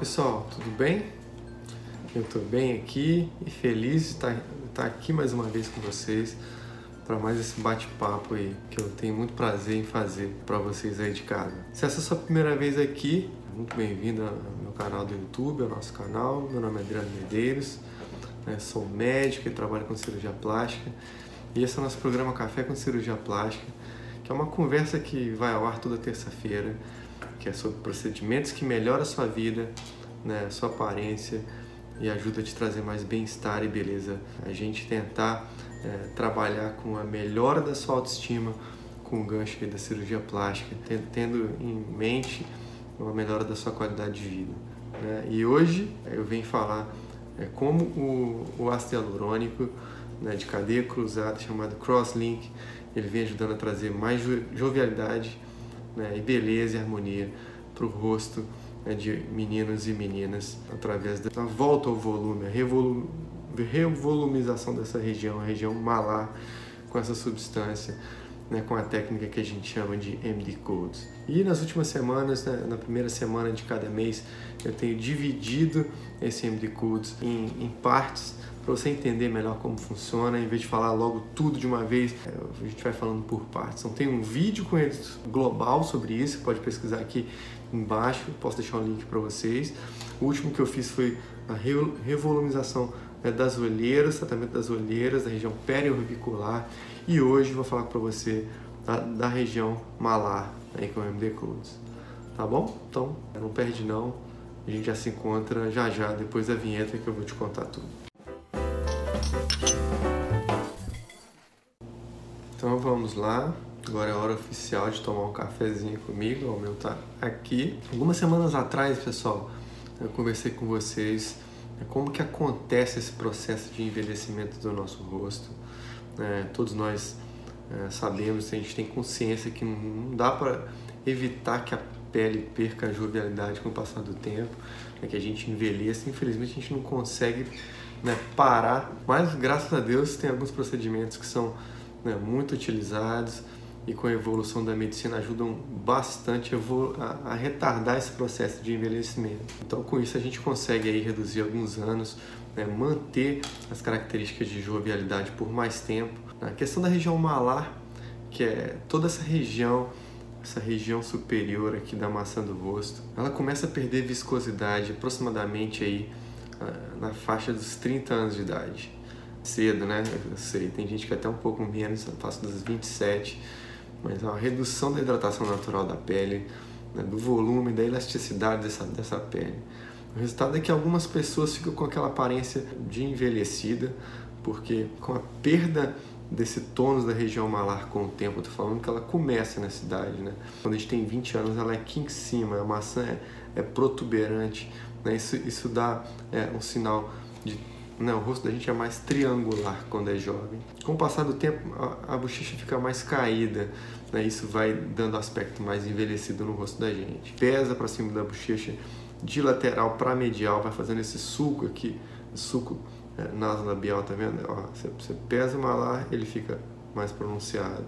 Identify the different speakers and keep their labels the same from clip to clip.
Speaker 1: pessoal, tudo bem? Eu estou bem aqui e feliz de estar, estar aqui mais uma vez com vocês para mais esse bate-papo aí que eu tenho muito prazer em fazer para vocês aí de casa. Se essa é a sua primeira vez aqui, muito bem-vindo ao meu canal do YouTube, ao nosso canal. Meu nome é Adriano Medeiros, né? sou médico e trabalho com cirurgia plástica e esse é o nosso programa Café com Cirurgia Plástica, que é uma conversa que vai ao ar toda terça-feira que é sobre procedimentos que melhoram a sua vida, né, a sua aparência e ajuda a te trazer mais bem-estar e beleza. A gente tentar é, trabalhar com a melhora da sua autoestima com o gancho da cirurgia plástica, tendo em mente uma melhora da sua qualidade de vida. Né? E hoje eu venho falar é, como o, o ácido hialurônico né, de cadeia cruzada, chamado Crosslink, ele vem ajudando a trazer mais jovialidade né, e beleza e harmonia para o rosto né, de meninos e meninas através da volta ao volume, a revolu revolumização dessa região, a região malar, com essa substância, né, com a técnica que a gente chama de MD Codes. E nas últimas semanas, né, na primeira semana de cada mês, eu tenho dividido esse MD Codes em, em partes para você entender melhor como funciona, em vez de falar logo tudo de uma vez, é, a gente vai falando por partes. Então tem um vídeo com eles global sobre isso, pode pesquisar aqui embaixo, posso deixar um link para vocês. O último que eu fiz foi a revolumização né, das olheiras, tratamento das olheiras, da região periorbicular, e hoje vou falar para você da, da, região malar, aí com o MD Codes. Tá bom? Então, não perde não. A gente já se encontra já já depois da vinheta que eu vou te contar tudo. Vamos lá. Agora é a hora oficial de tomar um cafezinho comigo. O meu tá aqui. Algumas semanas atrás, pessoal, eu conversei com vocês né, como que acontece esse processo de envelhecimento do nosso rosto. É, todos nós é, sabemos, a gente tem consciência que não dá para evitar que a pele perca a jovialidade com o passar do tempo, né, que a gente envelheça. Infelizmente, a gente não consegue né, parar, mas graças a Deus tem alguns procedimentos que são né, muito utilizados e com a evolução da medicina ajudam bastante a, retardar esse processo de envelhecimento. Então, com isso, a gente consegue aí reduzir alguns anos, né, manter as características de jovialidade por mais tempo. A questão da região malar, que é toda essa região, essa região superior aqui da maçã do rosto, ela começa a perder viscosidade aproximadamente aí ah, na faixa dos 30 anos de idade. Cedo, né? Eu sei, tem gente que é até um pouco menos, eu faço dos 27, mas uma redução da hidratação natural da pele, né? do volume, da elasticidade dessa, dessa pele. O resultado é que algumas pessoas ficam com aquela aparência de envelhecida, porque com a perda desse tônus da região malar com o tempo, eu tô falando que ela começa nessa idade, né? Quando a gente tem 20 anos, ela é aqui em cima, a maçã é, é protuberante, né? Isso, isso dá é, um sinal de. O rosto da gente é mais triangular quando é jovem. Com o passar do tempo, a, a bochecha fica mais caída, né, isso vai dando aspecto mais envelhecido no rosto da gente. Pesa para cima da bochecha, de lateral para medial, vai fazendo esse suco aqui, suco é, nasolabial, tá vendo? Você, você pesa o malar, ele fica mais pronunciado.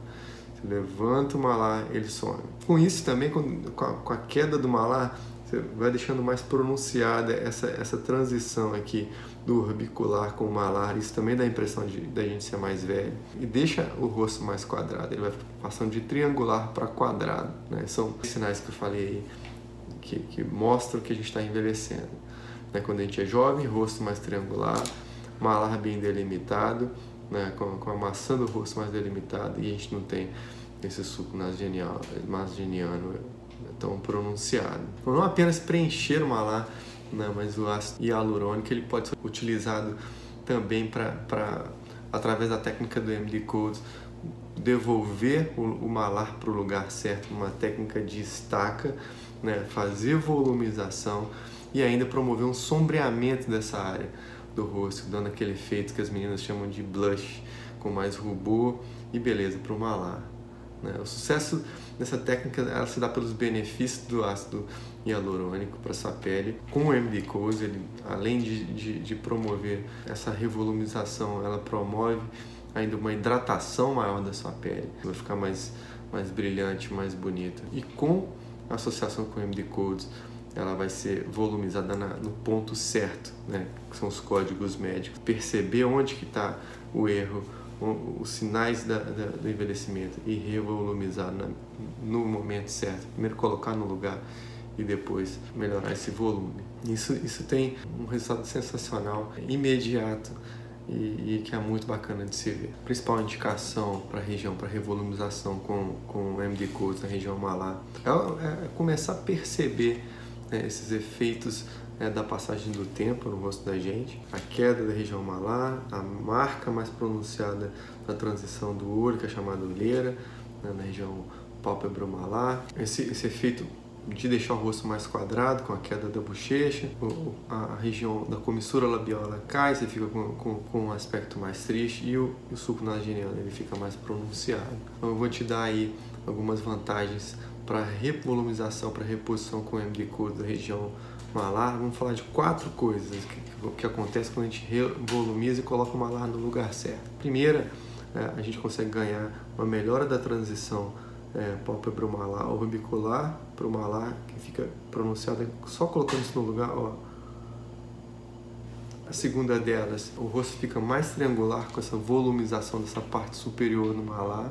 Speaker 1: Você levanta o malar, ele some. Com isso também, com a queda do malar, você vai deixando mais pronunciada essa, essa transição aqui do orbicular com o malar. Isso também dá a impressão de da gente ser mais velho. E deixa o rosto mais quadrado. Ele vai passando de triangular para quadrado. Né? São sinais que eu falei aí que, que mostram que a gente está envelhecendo. Né? Quando a gente é jovem, rosto mais triangular, malar bem delimitado, né? com, com a maçã do rosto mais delimitada e a gente não tem esse suco nasogeniano tão pronunciado. Não apenas preencher o malar, né, mas o ácido hialurônico ele pode ser utilizado também para, através da técnica do MD Codes, devolver o, o malar para o lugar certo, uma técnica de estaca, né, fazer volumização e ainda promover um sombreamento dessa área do rosto, dando aquele efeito que as meninas chamam de blush, com mais rubor e beleza para o malar. Né? O sucesso dessa técnica ela se dá pelos benefícios do ácido hialurônico para sua pele. Com o MD Cose, ele, além de, de, de promover essa revolumização, ela promove ainda uma hidratação maior da sua pele. Vai ficar mais, mais brilhante, mais bonita. E com a associação com o MD Codes, ela vai ser volumizada na, no ponto certo, né? que são os códigos médicos. Perceber onde que está o erro, os sinais da, da, do envelhecimento e revolumizar na, no momento certo. Primeiro colocar no lugar e depois melhorar esse volume. Isso, isso tem um resultado sensacional, imediato e, e que é muito bacana de se ver. A principal indicação para a região, para revolumização com, com MD Codes na região malar, é, é começar a perceber né, esses efeitos é, da passagem do tempo no rosto da gente, a queda da região malar, a marca mais pronunciada da transição do olho, que é chamada olheira, né, na região pálpebro malar, esse, esse efeito de deixar o rosto mais quadrado com a queda da bochecha, a região da comissura labial ela cai, você fica com, com, com, um aspecto mais triste e o, o suco nasogeniano ele fica mais pronunciado. Então eu vou te dar aí algumas vantagens para revolumização, para reposição com MD Code da região malar. Vamos falar de quatro coisas que, que acontece quando a gente revolumiza e coloca o malar no lugar certo. Primeira, é, a gente consegue ganhar uma melhora da transição é, pálpebra malar para o malar, que fica pronunciado só colocando isso no lugar, ó. A segunda delas, o rosto fica mais triangular com essa volumização dessa parte superior no malar.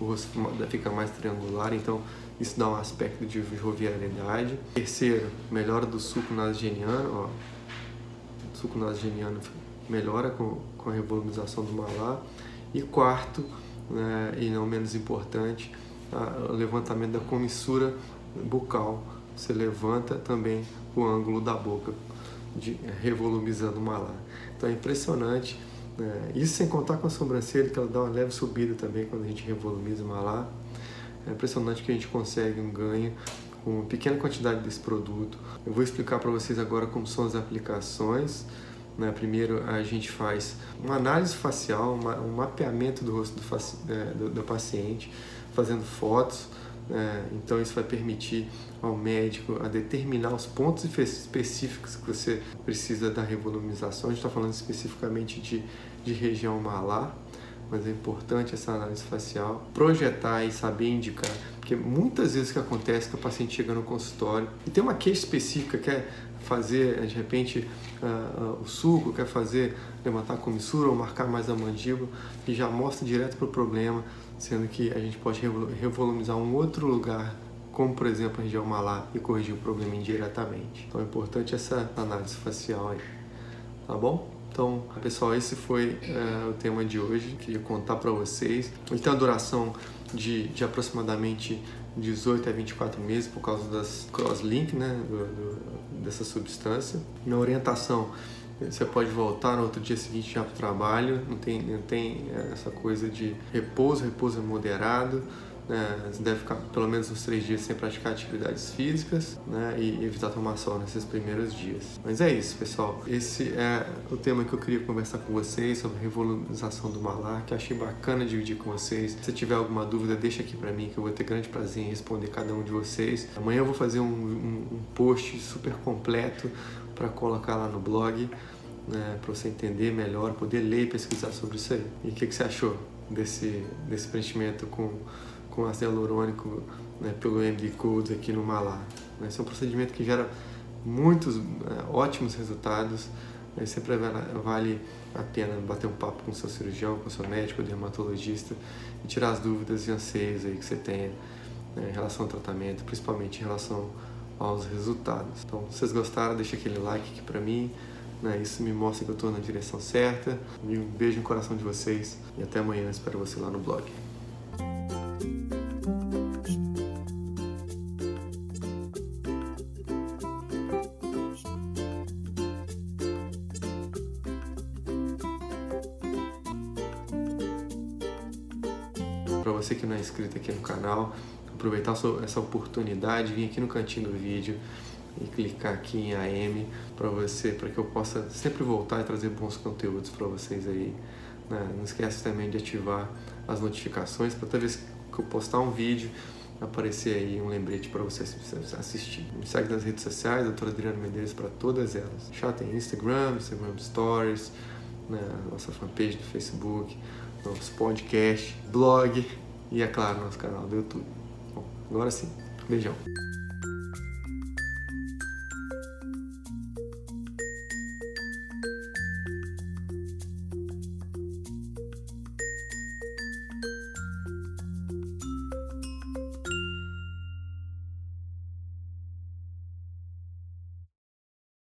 Speaker 1: O rosto fica mais triangular, então isso dá um aspecto de jovialidade. Terceiro, melhora do suco nasogeniano, ó. O suco nasogeniano melhora com, com a revolumização do malar. E quarto, né, e não menos importante, o levantamento da comissura bucal. Você levanta também o ângulo da boca, de, revolumizando o malar. Então é impressionante. Né? Isso sem contar com a sobrancelha, que ela dá uma leve subida também quando a gente revolumiza o malar. É impressionante que a gente consegue um ganho com uma pequena quantidade desse produto. Eu vou explicar para vocês agora como são as aplicações. Né? Primeiro a gente faz uma análise facial, um mapeamento do rosto do, é, do, do paciente, fazendo fotos. É, então isso vai permitir ao médico a determinar os pontos específicos que você precisa da revolumização. A gente está falando especificamente de, de região malar, mas é importante essa análise facial, projetar e saber indicar, porque muitas vezes que acontece é que o paciente chega no consultório e tem uma queixa específica, quer fazer de repente uh, uh, o suco, quer fazer levantar a comissura ou marcar mais a mandíbula e já mostra direto para o problema, sendo que a gente pode revolumizar um outro lugar como por exemplo a região malar e corrigir o problema indiretamente. Então é importante essa análise facial aí, tá bom? Então, pessoal, esse foi uh, o tema de hoje. Queria contar para vocês. Ele tem uma duração de, de aproximadamente 18 a 24 meses por causa das crosslink, né, do, do, dessa substância. Na orientação, você pode voltar no outro dia seguinte já para o trabalho. Não tem, não tem essa coisa de repouso, repouso moderado né? Você deve ficar pelo menos uns três dias sem praticar atividades físicas né? e evitar tomar sol nesses primeiros dias. Mas é isso, pessoal. Esse é o tema que eu queria conversar com vocês sobre a revolumização do malar, que achei bacana dividir com vocês. Se tiver alguma dúvida, deixa aqui para mim que eu vou ter grande prazer em responder cada um de vocês. Amanhã eu vou fazer um, um, um post super completo para colocar lá no blog. Né, para você entender melhor, poder ler e pesquisar sobre isso aí. E o que, que você achou desse, desse preenchimento com com ácido hialurônico né, pelo MD Codes aqui no malar. Esse é um procedimento que gera muitos é, ótimos resultados. Né? Sempre vale a pena bater um papo com seu cirurgião, com seu médico, dermatologista e tirar as dúvidas e anseios aí que você tenha né, em relação ao tratamento, principalmente em relação aos resultados. Então, se vocês gostaram, deixa aquele like aqui para mim. Né? Isso me mostra que eu estou na direção certa. E um beijo no coração de vocês e até amanhã. Espero você lá no blog. para você que não é inscrito aqui no canal, aproveitar essa oportunidade, vir aqui no cantinho do vídeo e clicar aqui em AM para você, para que eu possa sempre voltar e trazer bons conteúdos para vocês aí. Né? Não esquece também de ativar as notificações para toda vez que eu postar um vídeo aparecer aí um lembrete para você assistir. Me segue nas redes sociais, doutor Adriano Medeiros para todas elas. Já tem Instagram, Instagram Stories, né? nossa fanpage do Facebook, nosso podcast, blog e, é claro, nosso canal do YouTube. Agora sim, beijão.